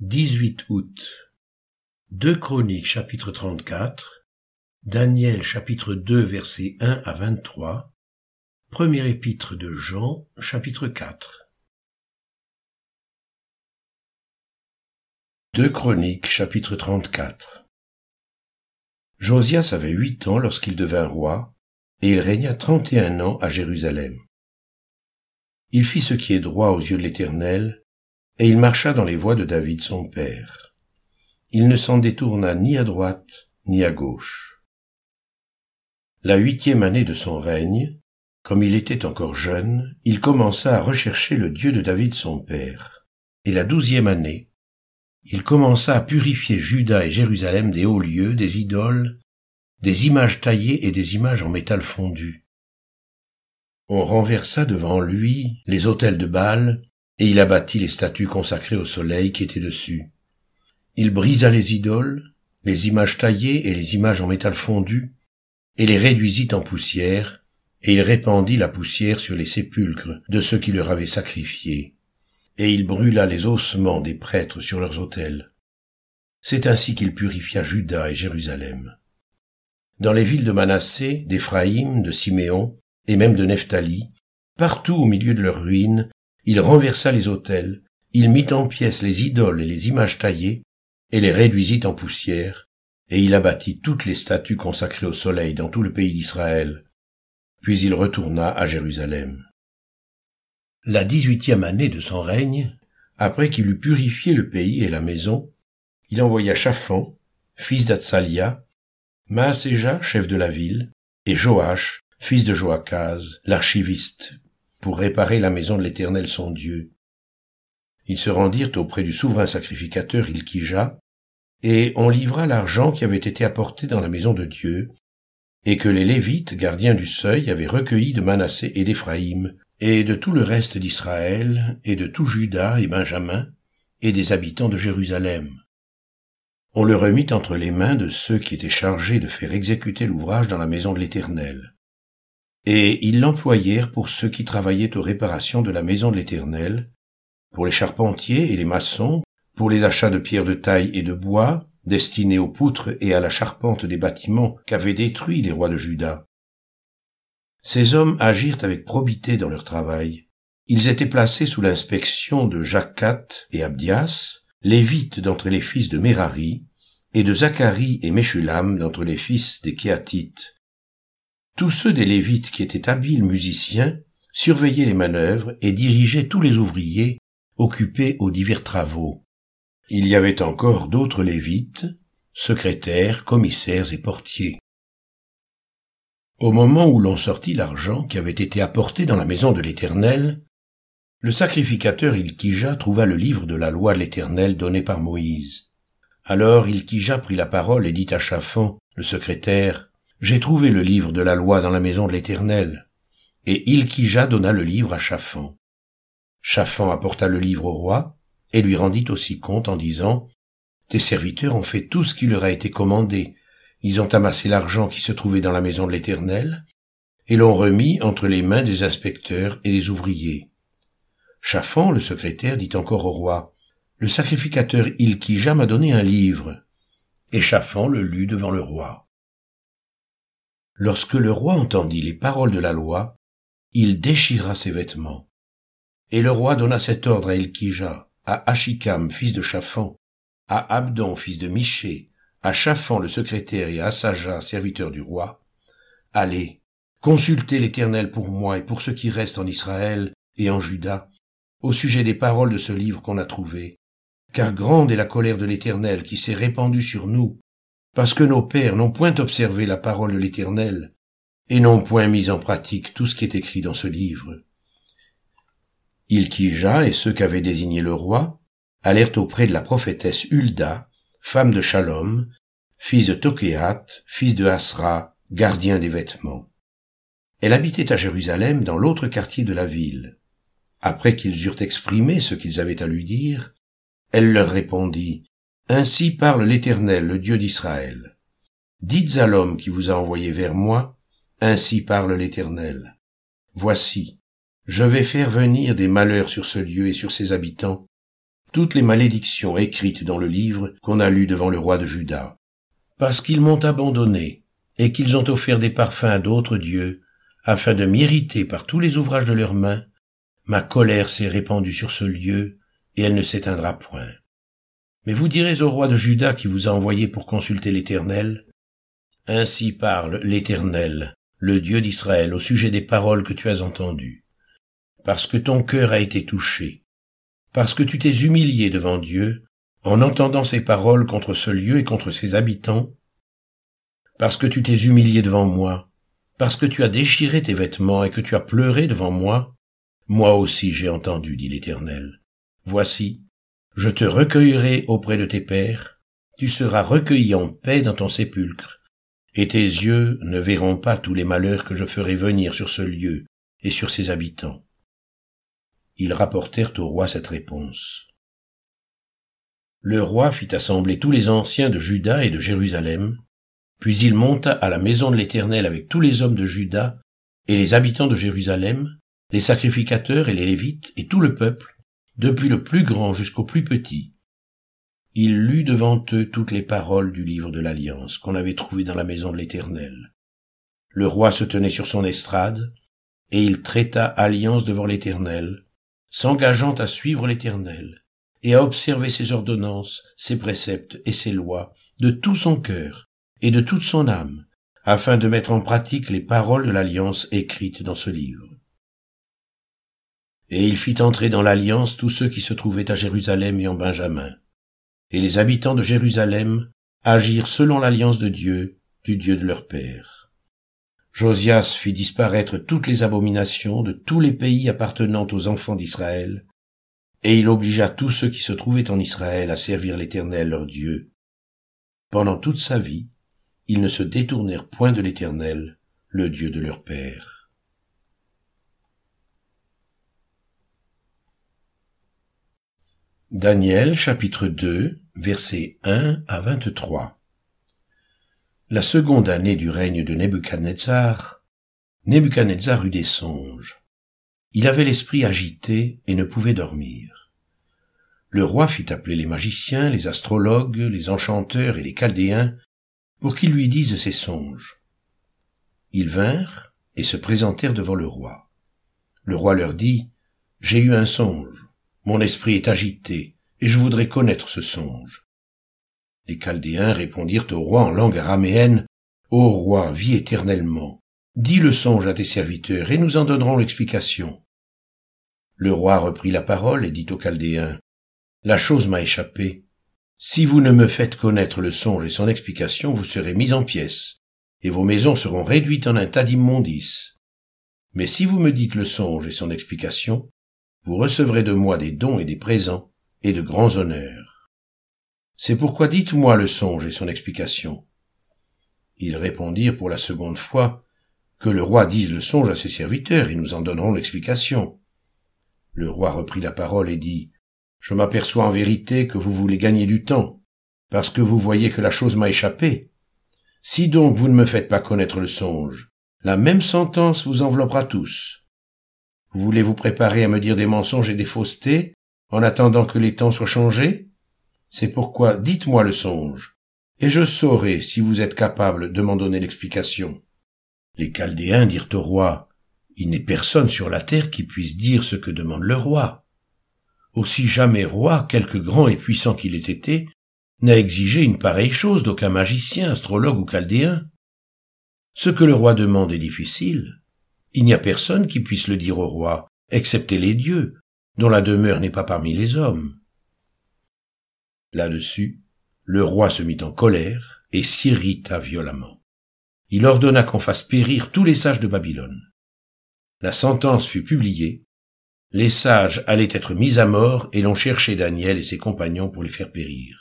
18 août. 2 Chroniques chapitre 34, Daniel chapitre 2 versets 1 à 23, Premier épître de Jean chapitre 4. 2 Chroniques chapitre 34. Josias avait huit ans lorsqu'il devint roi, et il régna trente et un ans à Jérusalem. Il fit ce qui est droit aux yeux de l'Éternel, et il marcha dans les voies de David son père. Il ne s'en détourna ni à droite ni à gauche. La huitième année de son règne, comme il était encore jeune, il commença à rechercher le Dieu de David son père. Et la douzième année, il commença à purifier Juda et Jérusalem des hauts lieux, des idoles, des images taillées et des images en métal fondu. On renversa devant lui les autels de Baal et il abattit les statues consacrées au soleil qui étaient dessus. Il brisa les idoles, les images taillées et les images en métal fondu, et les réduisit en poussière, et il répandit la poussière sur les sépulcres de ceux qui leur avaient sacrifié, et il brûla les ossements des prêtres sur leurs autels. C'est ainsi qu'il purifia Juda et Jérusalem. Dans les villes de Manassé, d'Éphraïm, de Siméon, et même de Nephtali, partout au milieu de leurs ruines, il renversa les autels, il mit en pièces les idoles et les images taillées, et les réduisit en poussière, et il abattit toutes les statues consacrées au soleil dans tout le pays d'Israël. Puis il retourna à Jérusalem. La dix-huitième année de son règne, après qu'il eut purifié le pays et la maison, il envoya Chaphan, fils d'Atsalia, Maaséja, chef de la ville, et Joach, fils de Joachaz, l'archiviste, pour réparer la maison de l'Éternel son Dieu. Ils se rendirent auprès du souverain sacrificateur Ilkija, et on livra l'argent qui avait été apporté dans la maison de Dieu, et que les Lévites, gardiens du seuil, avaient recueilli de Manassé et d'Éphraïm, et de tout le reste d'Israël, et de tout Juda et Benjamin, et des habitants de Jérusalem. On le remit entre les mains de ceux qui étaient chargés de faire exécuter l'ouvrage dans la maison de l'Éternel et ils l'employèrent pour ceux qui travaillaient aux réparations de la maison de l'Éternel, pour les charpentiers et les maçons, pour les achats de pierres de taille et de bois, destinés aux poutres et à la charpente des bâtiments qu'avaient détruits les rois de Juda. Ces hommes agirent avec probité dans leur travail. Ils étaient placés sous l'inspection de Jacat et Abdias, lévites d'entre les fils de Merari, et de Zacharie et Meshulam d'entre les fils des Kéatites, tous ceux des Lévites qui étaient habiles musiciens surveillaient les manœuvres et dirigeaient tous les ouvriers occupés aux divers travaux. Il y avait encore d'autres Lévites, secrétaires, commissaires et portiers. Au moment où l'on sortit l'argent qui avait été apporté dans la maison de l'Éternel, le sacrificateur Ilkija trouva le livre de la loi de l'Éternel donné par Moïse. Alors Ilkija prit la parole et dit à Chafan, le secrétaire, j'ai trouvé le livre de la loi dans la maison de l'Éternel. Et Ilkija donna le livre à Chafan. Chafan apporta le livre au roi, et lui rendit aussi compte en disant, Tes serviteurs ont fait tout ce qui leur a été commandé. Ils ont amassé l'argent qui se trouvait dans la maison de l'Éternel, et l'ont remis entre les mains des inspecteurs et des ouvriers. Chafan, le secrétaire, dit encore au roi, Le sacrificateur Ilkija m'a donné un livre. Et Chafan le lut devant le roi. Lorsque le roi entendit les paroles de la loi, il déchira ses vêtements. Et le roi donna cet ordre à Elkija, à Achikam, fils de Chaphan, à Abdon, fils de Miché, à Chaphan le secrétaire et à Assaja, serviteur du roi. Allez, consultez l'Éternel pour moi et pour ceux qui restent en Israël et en Juda, au sujet des paroles de ce livre qu'on a trouvé, car grande est la colère de l'Éternel qui s'est répandue sur nous parce que nos pères n'ont point observé la parole de l'Éternel, et n'ont point mis en pratique tout ce qui est écrit dans ce livre. Ilkija et ceux qu'avait désigné le roi allèrent auprès de la prophétesse Hulda, femme de Shalom, fils de Tokéat, fils de Asra, gardien des vêtements. Elle habitait à Jérusalem dans l'autre quartier de la ville. Après qu'ils eurent exprimé ce qu'ils avaient à lui dire, elle leur répondit, ainsi parle l'Éternel, le Dieu d'Israël. Dites à l'homme qui vous a envoyé vers moi, ainsi parle l'Éternel. Voici, je vais faire venir des malheurs sur ce lieu et sur ses habitants, toutes les malédictions écrites dans le livre qu'on a lu devant le roi de Juda, parce qu'ils m'ont abandonné, et qu'ils ont offert des parfums à d'autres dieux, afin de m'irriter par tous les ouvrages de leurs mains, ma colère s'est répandue sur ce lieu, et elle ne s'éteindra point. Mais vous direz au roi de Juda qui vous a envoyé pour consulter l'Éternel, Ainsi parle l'Éternel, le Dieu d'Israël, au sujet des paroles que tu as entendues. Parce que ton cœur a été touché, parce que tu t'es humilié devant Dieu, en entendant ces paroles contre ce lieu et contre ses habitants, parce que tu t'es humilié devant moi, parce que tu as déchiré tes vêtements et que tu as pleuré devant moi, moi aussi j'ai entendu, dit l'Éternel. Voici, je te recueillerai auprès de tes pères, tu seras recueilli en paix dans ton sépulcre, et tes yeux ne verront pas tous les malheurs que je ferai venir sur ce lieu et sur ses habitants. Ils rapportèrent au roi cette réponse. Le roi fit assembler tous les anciens de Juda et de Jérusalem, puis il monta à la maison de l'Éternel avec tous les hommes de Juda et les habitants de Jérusalem, les sacrificateurs et les Lévites et tout le peuple, depuis le plus grand jusqu'au plus petit. Il lut devant eux toutes les paroles du livre de l'Alliance qu'on avait trouvé dans la maison de l'Éternel. Le roi se tenait sur son estrade, et il traita alliance devant l'Éternel, s'engageant à suivre l'Éternel, et à observer ses ordonnances, ses préceptes et ses lois, de tout son cœur et de toute son âme, afin de mettre en pratique les paroles de l'alliance écrites dans ce livre. Et il fit entrer dans l'alliance tous ceux qui se trouvaient à Jérusalem et en Benjamin. Et les habitants de Jérusalem agirent selon l'alliance de Dieu, du Dieu de leur père. Josias fit disparaître toutes les abominations de tous les pays appartenant aux enfants d'Israël, et il obligea tous ceux qui se trouvaient en Israël à servir l'Éternel leur Dieu. Pendant toute sa vie, ils ne se détournèrent point de l'Éternel, le Dieu de leur père. Daniel chapitre 2 versets 1 à 23 La seconde année du règne de Nebuchadnezzar, Nebuchadnezzar eut des songes. Il avait l'esprit agité et ne pouvait dormir. Le roi fit appeler les magiciens, les astrologues, les enchanteurs et les chaldéens pour qu'ils lui disent ses songes. Ils vinrent et se présentèrent devant le roi. Le roi leur dit, J'ai eu un songe, mon esprit est agité, et je voudrais connaître ce songe. Les Chaldéens répondirent au roi en langue araméenne, Ô roi, vis éternellement, dis le songe à tes serviteurs, et nous en donnerons l'explication. Le roi reprit la parole et dit aux Chaldéens, La chose m'a échappé, si vous ne me faites connaître le songe et son explication, vous serez mis en pièces, et vos maisons seront réduites en un tas d'immondices. Mais si vous me dites le songe et son explication, vous recevrez de moi des dons et des présents, et de grands honneurs. C'est pourquoi dites-moi le songe et son explication. Ils répondirent pour la seconde fois, que le roi dise le songe à ses serviteurs, et nous en donnerons l'explication. Le roi reprit la parole et dit, je m'aperçois en vérité que vous voulez gagner du temps, parce que vous voyez que la chose m'a échappé. Si donc vous ne me faites pas connaître le songe, la même sentence vous enveloppera tous. Vous voulez vous préparer à me dire des mensonges et des faussetés, en attendant que les temps soient changés? C'est pourquoi dites-moi le songe, et je saurai si vous êtes capable de m'en donner l'explication. Les Chaldéens dirent au roi, Il n'est personne sur la terre qui puisse dire ce que demande le roi. Aussi jamais roi, quelque grand et puissant qu'il ait été, n'a exigé une pareille chose d'aucun magicien, astrologue ou chaldéen. Ce que le roi demande est difficile. Il n'y a personne qui puisse le dire au roi, excepté les dieux, dont la demeure n'est pas parmi les hommes. Là-dessus, le roi se mit en colère et s'irrita violemment. Il ordonna qu'on fasse périr tous les sages de Babylone. La sentence fut publiée les sages allaient être mis à mort et l'on cherchait Daniel et ses compagnons pour les faire périr.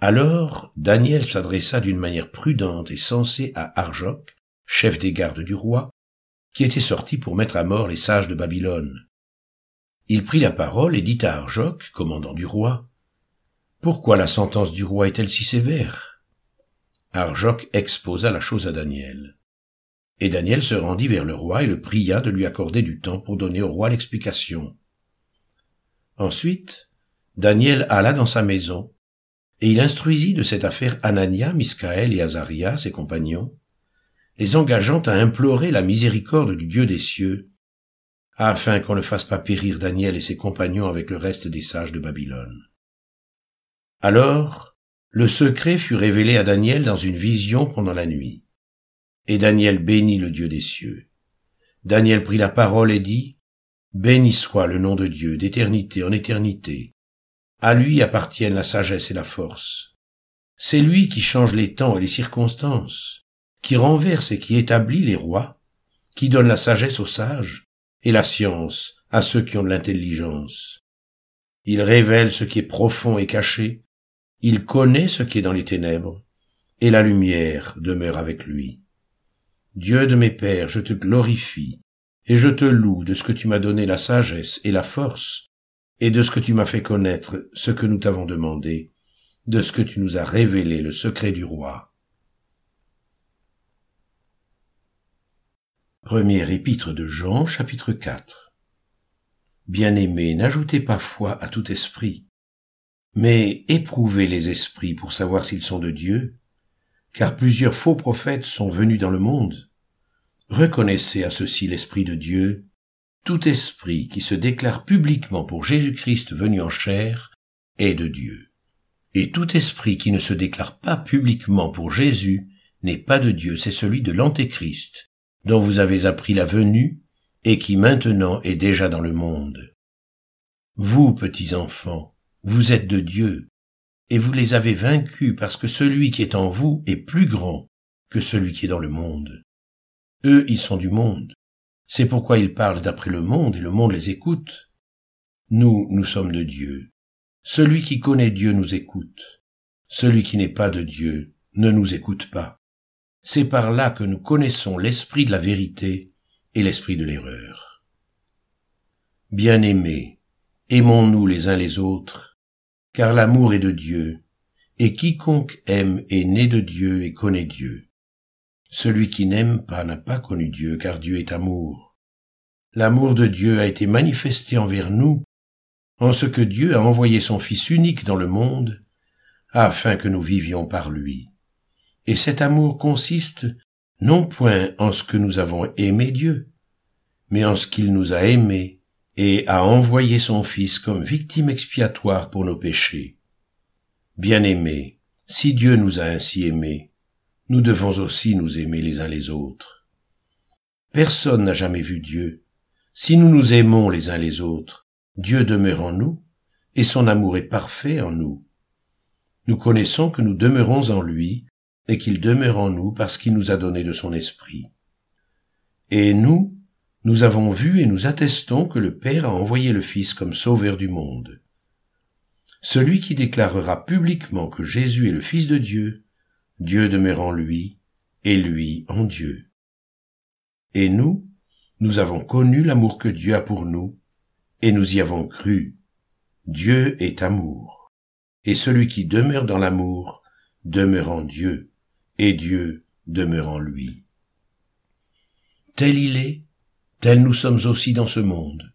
Alors Daniel s'adressa d'une manière prudente et sensée à Arjoc, chef des gardes du roi, qui était sorti pour mettre à mort les sages de Babylone. Il prit la parole et dit à Arjoc, commandant du roi, Pourquoi la sentence du roi est-elle si sévère? Arjoc exposa la chose à Daniel. Et Daniel se rendit vers le roi et le pria de lui accorder du temps pour donner au roi l'explication. Ensuite, Daniel alla dans sa maison, et il instruisit de cette affaire Anania, Miscaël et Azaria, ses compagnons, les engageant à implorer la miséricorde du Dieu des cieux, afin qu'on ne fasse pas périr Daniel et ses compagnons avec le reste des sages de Babylone. Alors, le secret fut révélé à Daniel dans une vision pendant la nuit. Et Daniel bénit le Dieu des cieux. Daniel prit la parole et dit, Béni soit le nom de Dieu d'éternité en éternité. À lui appartiennent la sagesse et la force. C'est lui qui change les temps et les circonstances, qui renverse et qui établit les rois, qui donne la sagesse aux sages et la science à ceux qui ont de l'intelligence. Il révèle ce qui est profond et caché, il connaît ce qui est dans les ténèbres, et la lumière demeure avec lui. Dieu de mes pères, je te glorifie, et je te loue de ce que tu m'as donné la sagesse et la force, et de ce que tu m'as fait connaître ce que nous t'avons demandé, de ce que tu nous as révélé le secret du roi. Premier épître de Jean, chapitre 4 Bien-aimés, n'ajoutez pas foi à tout esprit, mais éprouvez les esprits pour savoir s'ils sont de Dieu, car plusieurs faux prophètes sont venus dans le monde. Reconnaissez à ceci l'Esprit de Dieu. Tout esprit qui se déclare publiquement pour Jésus-Christ venu en chair est de Dieu. Et tout esprit qui ne se déclare pas publiquement pour Jésus n'est pas de Dieu, c'est celui de l'Antéchrist, dont vous avez appris la venue et qui maintenant est déjà dans le monde. Vous, petits enfants, vous êtes de Dieu, et vous les avez vaincus parce que celui qui est en vous est plus grand que celui qui est dans le monde. Eux, ils sont du monde. C'est pourquoi ils parlent d'après le monde et le monde les écoute. Nous, nous sommes de Dieu. Celui qui connaît Dieu nous écoute. Celui qui n'est pas de Dieu ne nous écoute pas. C'est par là que nous connaissons l'esprit de la vérité et l'esprit de l'erreur. Bien-aimés, aimons-nous les uns les autres, car l'amour est de Dieu, et quiconque aime est né de Dieu et connaît Dieu. Celui qui n'aime pas n'a pas connu Dieu, car Dieu est amour. L'amour de Dieu a été manifesté envers nous, en ce que Dieu a envoyé son Fils unique dans le monde, afin que nous vivions par lui. Et cet amour consiste non point en ce que nous avons aimé Dieu, mais en ce qu'il nous a aimés et a envoyé son Fils comme victime expiatoire pour nos péchés. Bien-aimés, si Dieu nous a ainsi aimés, nous devons aussi nous aimer les uns les autres. Personne n'a jamais vu Dieu. Si nous nous aimons les uns les autres, Dieu demeure en nous, et son amour est parfait en nous. Nous connaissons que nous demeurons en lui, et qu'il demeure en nous parce qu'il nous a donné de son esprit. Et nous, nous avons vu et nous attestons que le Père a envoyé le Fils comme sauveur du monde. Celui qui déclarera publiquement que Jésus est le Fils de Dieu, Dieu demeure en lui, et lui en Dieu. Et nous, nous avons connu l'amour que Dieu a pour nous, et nous y avons cru. Dieu est amour. Et celui qui demeure dans l'amour demeure en Dieu, et Dieu demeure en lui. Tel il est, tels nous sommes aussi dans ce monde.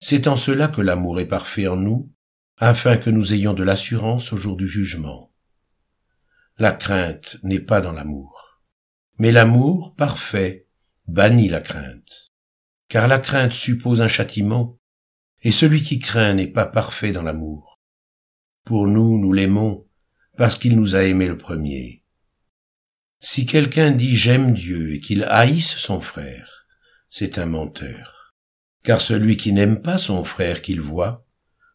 C'est en cela que l'amour est parfait en nous, afin que nous ayons de l'assurance au jour du jugement. La crainte n'est pas dans l'amour. Mais l'amour parfait bannit la crainte. Car la crainte suppose un châtiment, et celui qui craint n'est pas parfait dans l'amour. Pour nous, nous l'aimons, parce qu'il nous a aimés le premier. Si quelqu'un dit j'aime Dieu et qu'il haïsse son frère, c'est un menteur. Car celui qui n'aime pas son frère qu'il voit,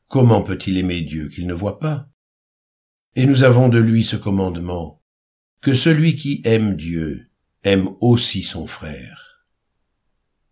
comment peut-il aimer Dieu qu'il ne voit pas? Et nous avons de lui ce commandement, que celui qui aime Dieu aime aussi son frère.